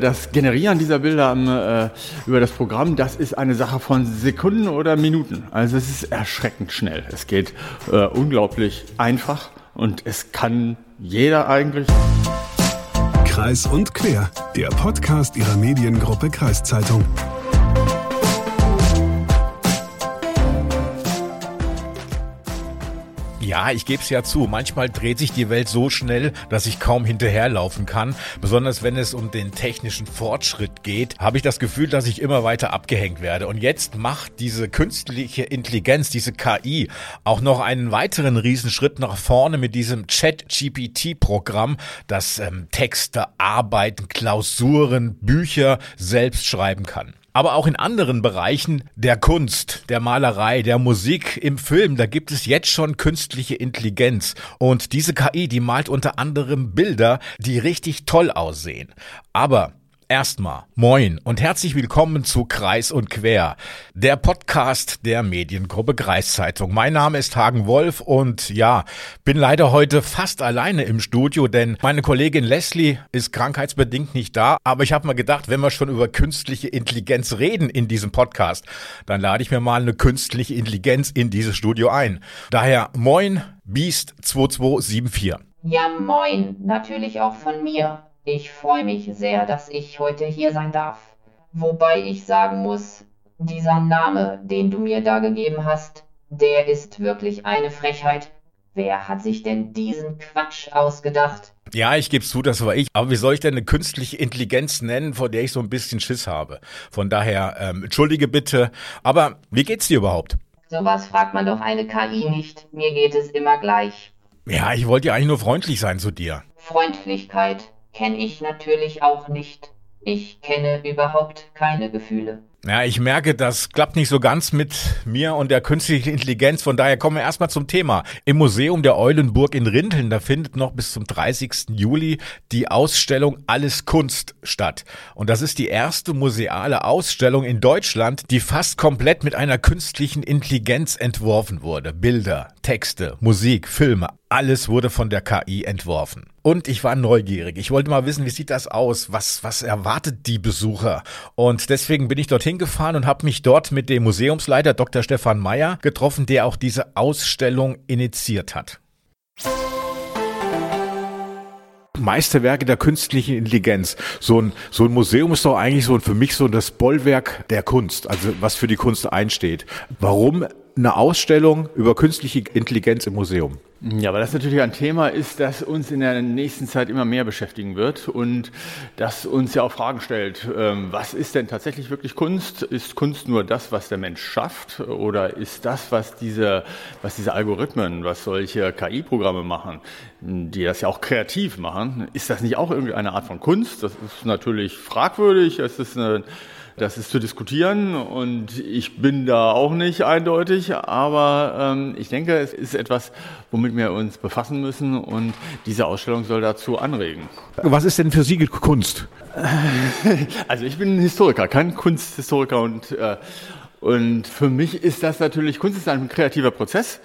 Das Generieren dieser Bilder äh, über das Programm, das ist eine Sache von Sekunden oder Minuten. Also es ist erschreckend schnell. Es geht äh, unglaublich einfach und es kann jeder eigentlich. Kreis und Quer, der Podcast ihrer Mediengruppe Kreiszeitung. Ja, ich gebe es ja zu. Manchmal dreht sich die Welt so schnell, dass ich kaum hinterherlaufen kann. Besonders wenn es um den technischen Fortschritt geht, habe ich das Gefühl, dass ich immer weiter abgehängt werde. Und jetzt macht diese künstliche Intelligenz, diese KI, auch noch einen weiteren Riesenschritt nach vorne mit diesem Chat-GPT-Programm, das ähm, Texte, Arbeiten, Klausuren, Bücher selbst schreiben kann aber auch in anderen Bereichen der Kunst, der Malerei, der Musik, im Film, da gibt es jetzt schon künstliche Intelligenz. Und diese KI, die malt unter anderem Bilder, die richtig toll aussehen. Aber Erstmal moin und herzlich willkommen zu Kreis und Quer, der Podcast der Mediengruppe Kreiszeitung. Mein Name ist Hagen Wolf und ja, bin leider heute fast alleine im Studio, denn meine Kollegin Leslie ist krankheitsbedingt nicht da. Aber ich habe mir gedacht, wenn wir schon über künstliche Intelligenz reden in diesem Podcast, dann lade ich mir mal eine künstliche Intelligenz in dieses Studio ein. Daher moin Beast 2274. Ja, moin, natürlich auch von mir. Ich freue mich sehr, dass ich heute hier sein darf. Wobei ich sagen muss, dieser Name, den du mir da gegeben hast, der ist wirklich eine Frechheit. Wer hat sich denn diesen Quatsch ausgedacht? Ja, ich gebe zu, das war ich. Aber wie soll ich denn eine künstliche Intelligenz nennen, vor der ich so ein bisschen Schiss habe? Von daher, ähm, entschuldige bitte. Aber wie geht's dir überhaupt? Sowas fragt man doch eine KI nicht. Mir geht es immer gleich. Ja, ich wollte ja eigentlich nur freundlich sein zu dir. Freundlichkeit? Kenne ich natürlich auch nicht. Ich kenne überhaupt keine Gefühle. Ja, ich merke, das klappt nicht so ganz mit mir und der künstlichen Intelligenz. Von daher kommen wir erstmal zum Thema. Im Museum der Eulenburg in Rinteln, da findet noch bis zum 30. Juli die Ausstellung Alles Kunst statt. Und das ist die erste museale Ausstellung in Deutschland, die fast komplett mit einer künstlichen Intelligenz entworfen wurde. Bilder, Texte, Musik, Filme, alles wurde von der KI entworfen. Und ich war neugierig. Ich wollte mal wissen, wie sieht das aus? Was, was erwartet die Besucher? Und deswegen bin ich dorthin gefahren und habe mich dort mit dem Museumsleiter Dr. Stefan Meyer getroffen, der auch diese Ausstellung initiiert hat. Meisterwerke der künstlichen Intelligenz. So ein, so ein Museum ist doch eigentlich so für mich so das Bollwerk der Kunst, also was für die Kunst einsteht. Warum eine Ausstellung über künstliche Intelligenz im Museum? Ja, weil das natürlich ein Thema ist, das uns in der nächsten Zeit immer mehr beschäftigen wird und das uns ja auch Fragen stellt. Ähm, was ist denn tatsächlich wirklich Kunst? Ist Kunst nur das, was der Mensch schafft? Oder ist das, was diese, was diese Algorithmen, was solche KI-Programme machen, die das ja auch kreativ machen, ist das nicht auch irgendeine Art von Kunst? Das ist natürlich fragwürdig. Es ist eine das ist zu diskutieren und ich bin da auch nicht eindeutig, aber ähm, ich denke, es ist etwas, womit wir uns befassen müssen und diese Ausstellung soll dazu anregen. Was ist denn für Sie Kunst? Also ich bin Historiker, kein Kunsthistoriker und äh, und für mich ist das natürlich, Kunst ist ein kreativer Prozess,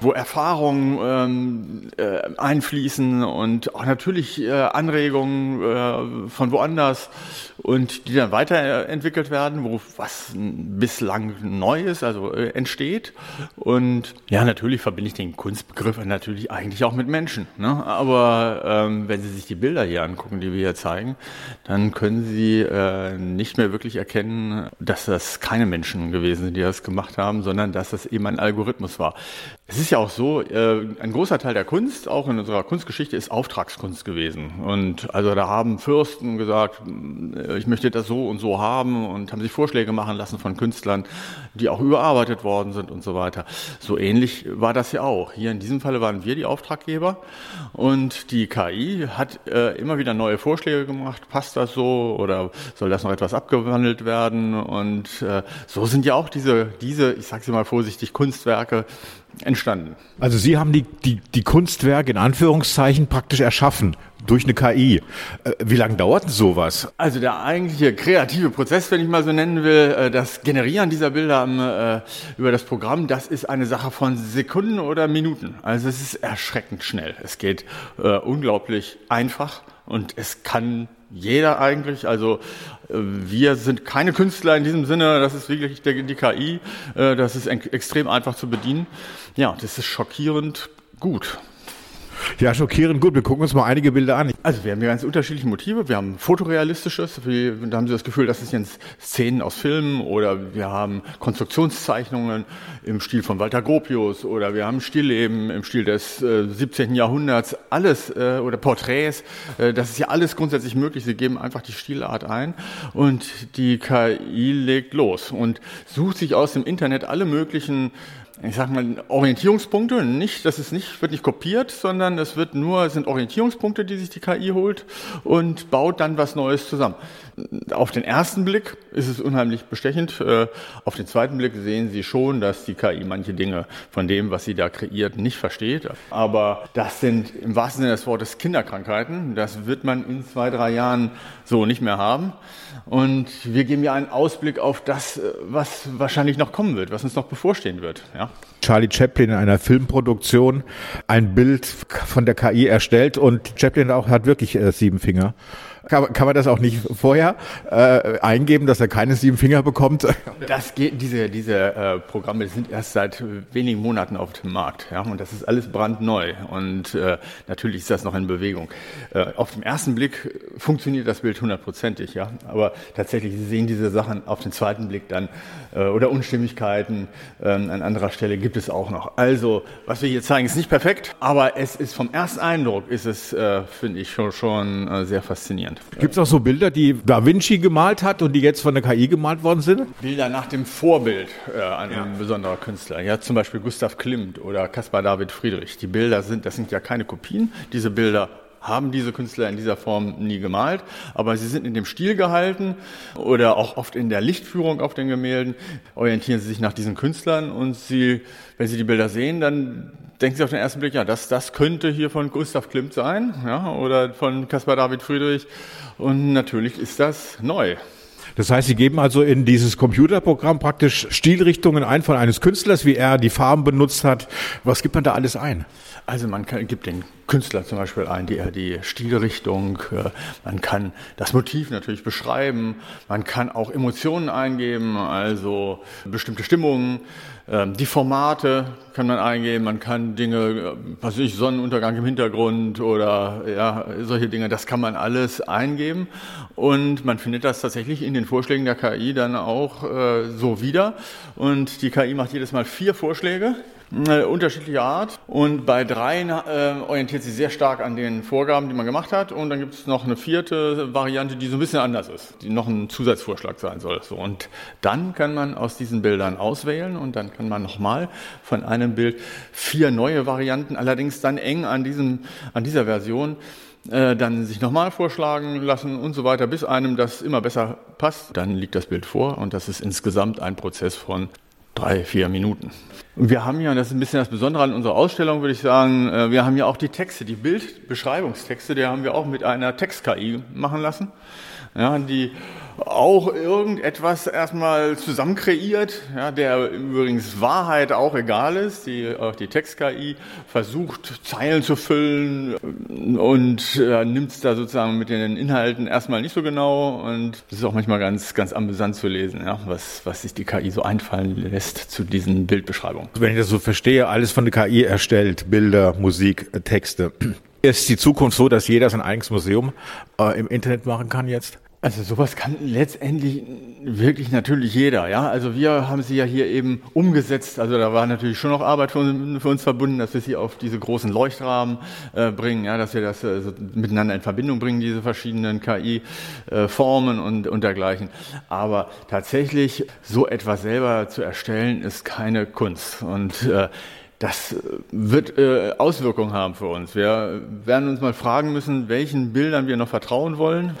wo Erfahrungen ähm, äh, einfließen und auch natürlich äh, Anregungen äh, von woanders und die dann weiterentwickelt werden, wo was bislang Neues also äh, entsteht. Und ja, natürlich verbinde ich den Kunstbegriff natürlich eigentlich auch mit Menschen. Ne? Aber ähm, wenn Sie sich die Bilder hier angucken, die wir hier zeigen, dann können Sie äh, nicht mehr wirklich erkennen, dass das keine Menschen gewesen sind, die das gemacht haben, sondern dass das eben ein Algorithmus war. Es ist ja auch so, äh, ein großer Teil der Kunst, auch in unserer Kunstgeschichte, ist Auftragskunst gewesen. Und also da haben Fürsten gesagt, äh, ich möchte das so und so haben und haben sich Vorschläge machen lassen von Künstlern, die auch überarbeitet worden sind und so weiter. So ähnlich war das ja auch. Hier in diesem Falle waren wir die Auftraggeber und die KI hat äh, immer wieder neue Vorschläge gemacht. Passt das so oder soll das noch etwas abgewandelt werden? Und äh, so sind ja auch diese, diese, ich sage sie mal vorsichtig, Kunstwerke entstanden. Also Sie haben die, die, die Kunstwerke in Anführungszeichen praktisch erschaffen durch eine KI. Äh, wie lange dauert denn sowas? Also der eigentliche kreative Prozess, wenn ich mal so nennen will, äh, das Generieren dieser Bilder äh, über das Programm, das ist eine Sache von Sekunden oder Minuten. Also es ist erschreckend schnell. Es geht unglaublich einfach und es kann jeder eigentlich. Also äh, wir sind keine Künstler in diesem Sinne, das ist wirklich die, die KI, äh, das ist extrem einfach zu bedienen. Ja, das ist schockierend gut. Ja, schockierend gut. Wir gucken uns mal einige Bilder an. Also wir haben ja ganz unterschiedliche Motive. Wir haben fotorealistisches, wie, da haben Sie das Gefühl, das ist jetzt Szenen aus Filmen oder wir haben Konstruktionszeichnungen im Stil von Walter Gropius oder wir haben Stillleben im Stil des äh, 17. Jahrhunderts. Alles äh, oder Porträts, äh, das ist ja alles grundsätzlich möglich. Sie geben einfach die Stilart ein und die KI legt los und sucht sich aus dem Internet alle möglichen ich sag mal, Orientierungspunkte, nicht, das ist nicht, wird nicht kopiert, sondern es wird nur, es sind Orientierungspunkte, die sich die KI holt und baut dann was Neues zusammen. Auf den ersten Blick ist es unheimlich bestechend. Äh, auf den zweiten Blick sehen Sie schon, dass die KI manche Dinge von dem, was sie da kreiert, nicht versteht. Aber das sind im wahrsten Sinne des Wortes Kinderkrankheiten. Das wird man in zwei, drei Jahren so nicht mehr haben. Und wir geben ja einen Ausblick auf das, äh, was wahrscheinlich noch kommen wird, was uns noch bevorstehen wird. Ja. Charlie Chaplin in einer Filmproduktion ein Bild von der KI erstellt und Chaplin auch hat wirklich äh, sieben Finger. Kann, kann man das auch nicht vorher äh, eingeben, dass er keine sieben Finger bekommt? Das geht, diese, diese äh, Programme sind erst seit wenigen Monaten auf dem Markt. Ja, und das ist alles brandneu. Und äh, natürlich ist das noch in Bewegung. Äh, auf den ersten Blick funktioniert das Bild hundertprozentig, ja. Aber tatsächlich Sie sehen diese Sachen auf den zweiten Blick dann äh, oder Unstimmigkeiten äh, an anderer Stelle gibt es auch noch. Also, was wir hier zeigen, ist nicht perfekt, aber es ist vom ersten Eindruck ist es, äh, finde ich, schon, schon äh, sehr faszinierend. Gibt es auch so Bilder, die Da Vinci gemalt hat und die jetzt von der KI gemalt worden sind? Bilder nach dem Vorbild äh, ein ja. besonderer Künstler. Ja, zum Beispiel Gustav Klimt oder Caspar David Friedrich. Die Bilder sind, das sind ja keine Kopien. Diese Bilder haben diese Künstler in dieser Form nie gemalt, aber sie sind in dem Stil gehalten oder auch oft in der Lichtführung auf den Gemälden orientieren sie sich nach diesen Künstlern und sie, wenn sie die Bilder sehen, dann denken Sie auf den ersten Blick, ja, das, das könnte hier von Gustav Klimt sein, ja, oder von Caspar David Friedrich. Und natürlich ist das neu. Das heißt, Sie geben also in dieses Computerprogramm praktisch Stilrichtungen ein von eines Künstlers, wie er die Farben benutzt hat. Was gibt man da alles ein? Also man kann, gibt den Künstler zum Beispiel ein, die, die Stilrichtung, äh, man kann das Motiv natürlich beschreiben, man kann auch Emotionen eingeben, also bestimmte Stimmungen, ähm, die Formate kann man eingeben, man kann Dinge, äh, was weiß ich, Sonnenuntergang im Hintergrund oder ja, solche Dinge, das kann man alles eingeben. Und man findet das tatsächlich in den Vorschlägen der KI dann auch äh, so wieder. Und die KI macht jedes Mal vier Vorschläge äh, unterschiedlicher Art. Und bei dreien äh, orientiert sie sehr stark an den Vorgaben, die man gemacht hat. Und dann gibt es noch eine vierte Variante, die so ein bisschen anders ist, die noch ein Zusatzvorschlag sein soll. So, und dann kann man aus diesen Bildern auswählen und dann kann man nochmal von einem Bild vier neue Varianten, allerdings dann eng an, diesem, an dieser Version, äh, dann sich nochmal vorschlagen lassen und so weiter, bis einem das immer besser passt. Dann liegt das Bild vor und das ist insgesamt ein Prozess von drei, vier Minuten. Und wir haben ja, das ist ein bisschen das Besondere an unserer Ausstellung, würde ich sagen, äh, wir haben ja auch die Texte, die Bildbeschreibungstexte, die haben wir auch mit einer Text-KI machen lassen. Ja, die auch irgendetwas erstmal zusammen kreiert, ja, der übrigens Wahrheit auch egal ist. Die, auch die Text-KI versucht, Zeilen zu füllen und äh, nimmt es da sozusagen mit den Inhalten erstmal nicht so genau. Und es ist auch manchmal ganz, ganz amüsant zu lesen, ja, was, was sich die KI so einfallen lässt zu diesen Bildbeschreibungen. Wenn ich das so verstehe, alles von der KI erstellt, Bilder, Musik, Texte. Ist die Zukunft so, dass jeder sein eigenes Museum äh, im Internet machen kann jetzt? Also sowas kann letztendlich wirklich natürlich jeder, ja. Also wir haben sie ja hier eben umgesetzt. Also da war natürlich schon noch Arbeit für, für uns verbunden, dass wir sie auf diese großen Leuchtrahmen äh, bringen, ja, dass wir das äh, so miteinander in Verbindung bringen, diese verschiedenen KI-Formen äh, und, und dergleichen. Aber tatsächlich so etwas selber zu erstellen, ist keine Kunst. Und äh, das wird äh, Auswirkungen haben für uns. Wir werden uns mal fragen müssen, welchen Bildern wir noch vertrauen wollen.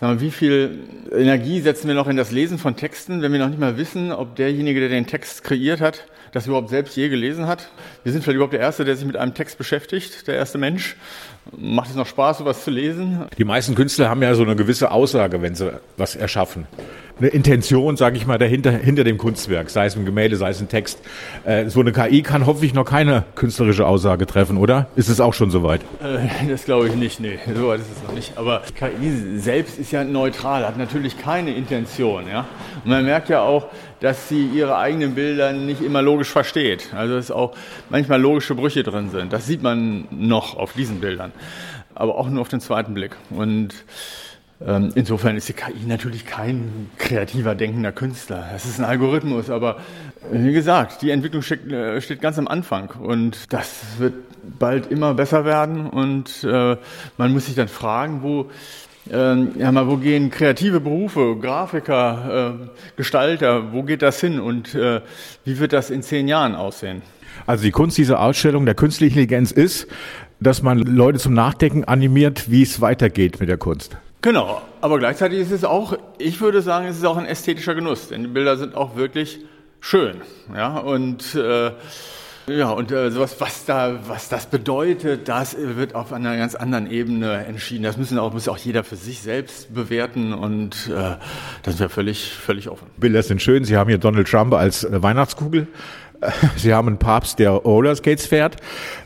Mal, wie viel Energie setzen wir noch in das Lesen von Texten, wenn wir noch nicht mal wissen, ob derjenige, der den Text kreiert hat, das überhaupt selbst je gelesen hat? Wir sind vielleicht überhaupt der Erste, der sich mit einem Text beschäftigt, der erste Mensch. Macht es noch Spaß, sowas zu lesen? Die meisten Künstler haben ja so eine gewisse Aussage, wenn sie was erschaffen. Eine Intention, sage ich mal, dahinter hinter dem Kunstwerk, sei es ein Gemälde, sei es ein Text. Äh, so eine KI kann hoffentlich noch keine künstlerische Aussage treffen, oder? Ist es auch schon soweit? Äh, das glaube ich nicht, nee, soweit ist es noch nicht. Aber KI selbst ist ja neutral, hat natürlich keine Intention. Ja? Und man merkt ja auch, dass sie ihre eigenen Bilder nicht immer logisch versteht. Also dass auch manchmal logische Brüche drin sind. Das sieht man noch auf diesen Bildern, aber auch nur auf den zweiten Blick. Und ähm, insofern ist die KI natürlich kein kreativer, denkender Künstler. Es ist ein Algorithmus, aber wie gesagt, die Entwicklung steht, äh, steht ganz am Anfang und das wird bald immer besser werden und äh, man muss sich dann fragen, wo ja, mal, wo gehen kreative Berufe, Grafiker, äh, Gestalter, wo geht das hin und äh, wie wird das in zehn Jahren aussehen? Also die Kunst dieser Ausstellung der künstlichen Intelligenz ist, dass man Leute zum Nachdenken animiert, wie es weitergeht mit der Kunst. Genau, aber gleichzeitig ist es auch, ich würde sagen, es ist auch ein ästhetischer Genuss, denn die Bilder sind auch wirklich schön. Ja, und äh, ja, und äh, sowas, was da, was das bedeutet, das wird auf einer ganz anderen Ebene entschieden. Das müssen auch, muss auch jeder für sich selbst bewerten und äh, das wäre völlig, völlig offen. Bilder sind schön. Sie haben hier Donald Trump als äh, Weihnachtskugel. Sie haben einen Papst, der Rollerskates fährt.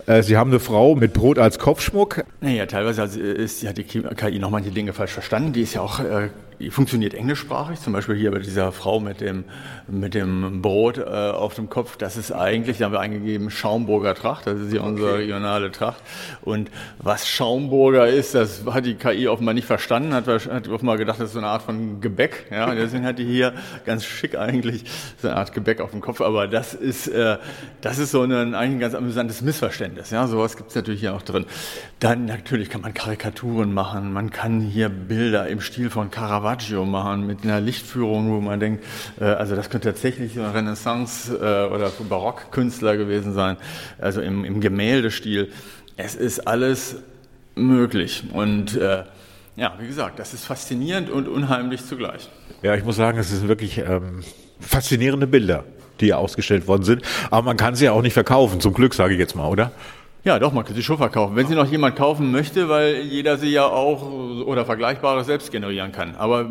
Äh, Sie haben eine Frau mit Brot als Kopfschmuck. Naja, teilweise ist, hat die KI noch manche Dinge falsch verstanden. Die ist ja auch äh, funktioniert englischsprachig, zum Beispiel hier bei dieser Frau mit dem, mit dem Brot äh, auf dem Kopf, das ist eigentlich, da haben wir eingegeben, Schaumburger Tracht, das ist ja unsere okay. regionale Tracht. Und was Schaumburger ist, das hat die KI offenbar nicht verstanden, hat, hat offenbar gedacht, das ist so eine Art von Gebäck. Ja, deswegen hat die hier ganz schick eigentlich so eine Art Gebäck auf dem Kopf, aber das ist, äh, das ist so ein, eigentlich ein ganz amüsantes Missverständnis. Ja, sowas gibt es natürlich hier auch drin. Dann natürlich kann man Karikaturen machen, man kann hier Bilder im Stil von Caravaggio Caravaggio machen mit einer Lichtführung, wo man denkt, äh, also das könnte tatsächlich ein Renaissance- äh, oder Barockkünstler gewesen sein, also im, im Gemäldestil. Es ist alles möglich und äh, ja, wie gesagt, das ist faszinierend und unheimlich zugleich. Ja, ich muss sagen, es sind wirklich ähm, faszinierende Bilder, die hier ausgestellt worden sind. Aber man kann sie ja auch nicht verkaufen, zum Glück, sage ich jetzt mal, oder? Ja, doch, man kann sie schon verkaufen. Wenn sie noch jemand kaufen möchte, weil jeder sie ja auch oder Vergleichbares selbst generieren kann. Aber äh,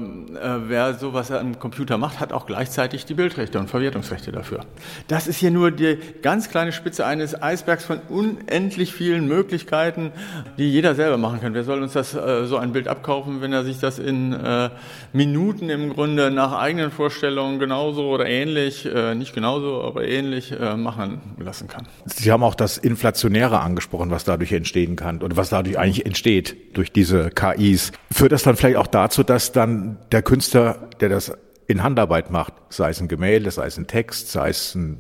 wer sowas am Computer macht, hat auch gleichzeitig die Bildrechte und Verwertungsrechte dafür. Das ist hier nur die ganz kleine Spitze eines Eisbergs von unendlich vielen Möglichkeiten, die jeder selber machen kann. Wer soll uns das äh, so ein Bild abkaufen, wenn er sich das in äh, Minuten im Grunde nach eigenen Vorstellungen genauso oder ähnlich, äh, nicht genauso, aber ähnlich äh, machen lassen kann? Sie haben auch das inflationäre Sprache angesprochen, was dadurch entstehen kann und was dadurch eigentlich entsteht durch diese KIs. Führt das dann vielleicht auch dazu, dass dann der Künstler, der das in Handarbeit macht, sei es ein Gemälde, sei es ein Text, sei es eine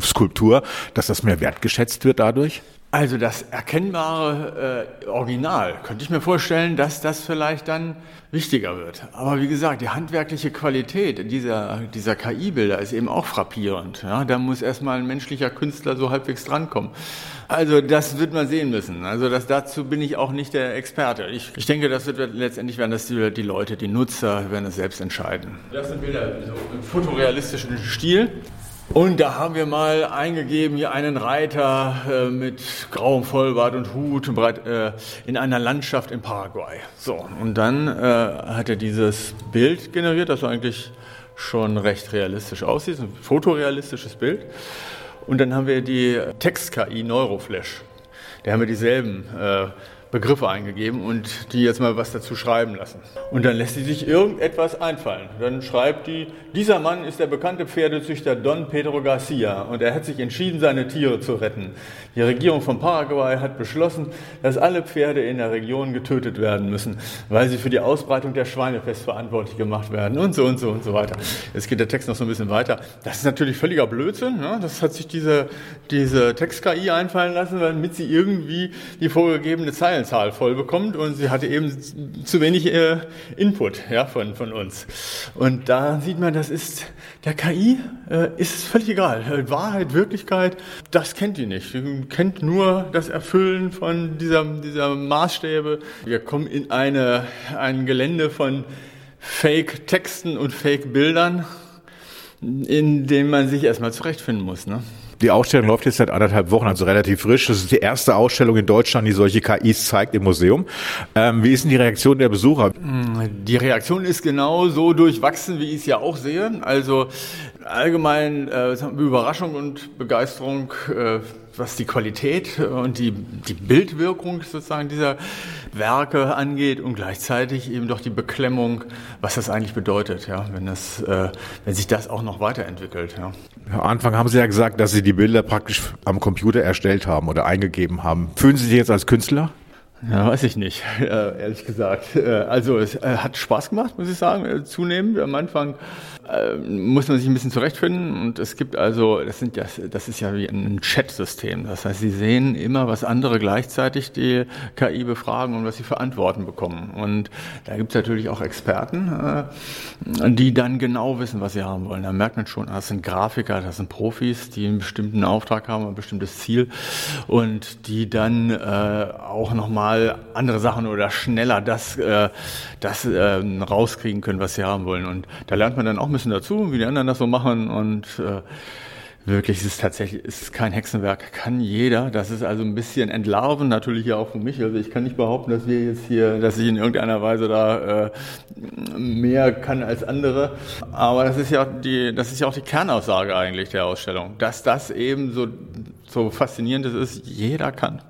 Skulptur, dass das mehr wertgeschätzt wird dadurch? Also das erkennbare äh, Original könnte ich mir vorstellen, dass das vielleicht dann wichtiger wird. Aber wie gesagt, die handwerkliche Qualität dieser, dieser KI-Bilder ist eben auch frappierend. Ja, da muss erstmal ein menschlicher Künstler so halbwegs drankommen. Also das wird man sehen müssen. Also das, dazu bin ich auch nicht der Experte. Ich, ich denke, das wird letztendlich werden das die, die Leute, die Nutzer werden es selbst entscheiden. Das sind Bilder so im fotorealistischen Stil. Und da haben wir mal eingegeben, hier einen Reiter äh, mit grauem Vollbart und Hut äh, in einer Landschaft in Paraguay. So, und dann äh, hat er dieses Bild generiert, das eigentlich schon recht realistisch aussieht, ein fotorealistisches Bild. Und dann haben wir die Text-KI Neuroflash. Da haben wir dieselben äh, Begriffe eingegeben und die jetzt mal was dazu schreiben lassen. Und dann lässt sie sich irgendetwas einfallen. Dann schreibt die, dieser Mann ist der bekannte Pferdezüchter Don Pedro Garcia und er hat sich entschieden, seine Tiere zu retten. Die Regierung von Paraguay hat beschlossen, dass alle Pferde in der Region getötet werden müssen, weil sie für die Ausbreitung der Schweinepest verantwortlich gemacht werden und so und so und so weiter. Jetzt geht der Text noch so ein bisschen weiter. Das ist natürlich völliger Blödsinn. Ne? Das hat sich diese, diese Text-KI einfallen lassen, damit sie irgendwie die vorgegebene Zeile Zeilenzahl voll bekommt und sie hatte eben zu wenig äh, Input ja, von, von uns. Und da sieht man, das ist der KI äh, ist völlig egal. Wahrheit, Wirklichkeit, das kennt die nicht. Die kennt nur das Erfüllen von dieser, dieser Maßstäbe. Wir kommen in eine, ein Gelände von Fake-Texten und Fake-Bildern, in dem man sich erstmal zurechtfinden muss. Ne? Die Ausstellung läuft jetzt seit anderthalb Wochen, also relativ frisch. Das ist die erste Ausstellung in Deutschland, die solche KIs zeigt im Museum. Ähm, wie ist denn die Reaktion der Besucher? Die Reaktion ist genau so durchwachsen, wie ich es ja auch sehe. Also allgemein äh, Überraschung und Begeisterung, äh, was die Qualität und die, die Bildwirkung sozusagen dieser Werke angeht und gleichzeitig eben doch die Beklemmung, was das eigentlich bedeutet, ja, wenn das, äh, wenn sich das auch noch weiterentwickelt. Ja. Am Anfang haben Sie ja gesagt, dass Sie die Bilder praktisch am Computer erstellt haben oder eingegeben haben. Fühlen Sie sich jetzt als Künstler? Ja, weiß ich nicht, äh, ehrlich gesagt. Äh, also es äh, hat Spaß gemacht, muss ich sagen, zunehmend. Am Anfang muss man sich ein bisschen zurechtfinden und es gibt also, das sind ja, das ist ja wie ein Chat-System. Das heißt, Sie sehen immer, was andere gleichzeitig die KI befragen und was sie für Antworten bekommen. Und da gibt es natürlich auch Experten, die dann genau wissen, was sie haben wollen. Da merkt man schon, das sind Grafiker, das sind Profis, die einen bestimmten Auftrag haben, ein bestimmtes Ziel und die dann auch nochmal mal andere Sachen oder schneller das, äh, das äh, rauskriegen können, was sie haben wollen. Und da lernt man dann auch ein bisschen dazu, wie die anderen das so machen und äh, Wirklich, es ist tatsächlich, es ist kein Hexenwerk, kann jeder. Das ist also ein bisschen entlarven, natürlich auch für mich. Also ich kann nicht behaupten, dass wir jetzt hier, dass ich in irgendeiner Weise da äh, mehr kann als andere. Aber das ist ja die, das ist ja auch die Kernaussage eigentlich der Ausstellung, dass das eben so, so faszinierend ist, jeder kann.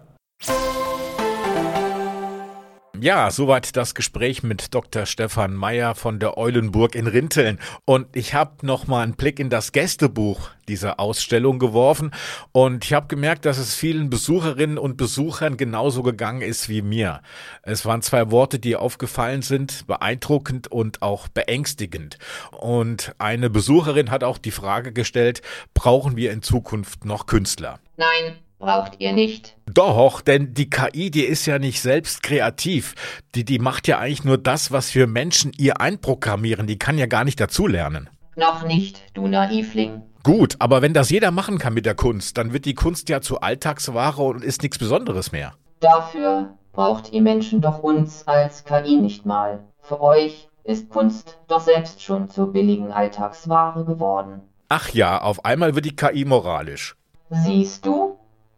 Ja, soweit das Gespräch mit Dr. Stefan Meyer von der Eulenburg in Rinteln. Und ich habe noch mal einen Blick in das Gästebuch dieser Ausstellung geworfen und ich habe gemerkt, dass es vielen Besucherinnen und Besuchern genauso gegangen ist wie mir. Es waren zwei Worte, die aufgefallen sind, beeindruckend und auch beängstigend. Und eine Besucherin hat auch die Frage gestellt, brauchen wir in Zukunft noch Künstler? Nein, braucht ihr nicht. Doch, denn die KI, die ist ja nicht selbst kreativ. Die, die macht ja eigentlich nur das, was wir Menschen ihr einprogrammieren. Die kann ja gar nicht dazulernen. Noch nicht, du Naivling. Gut, aber wenn das jeder machen kann mit der Kunst, dann wird die Kunst ja zu Alltagsware und ist nichts Besonderes mehr. Dafür braucht ihr Menschen doch uns als KI nicht mal. Für euch ist Kunst doch selbst schon zur billigen Alltagsware geworden. Ach ja, auf einmal wird die KI moralisch. Siehst du?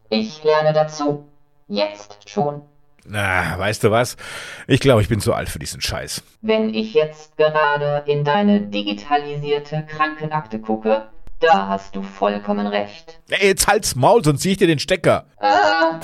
Ich lerne dazu. Jetzt schon. Na, weißt du was? Ich glaube, ich bin zu alt für diesen Scheiß. Wenn ich jetzt gerade in deine digitalisierte Krankenakte gucke, da hast du vollkommen recht. Ey, jetzt halt's Maul, sonst zieh ich dir den Stecker. Ah.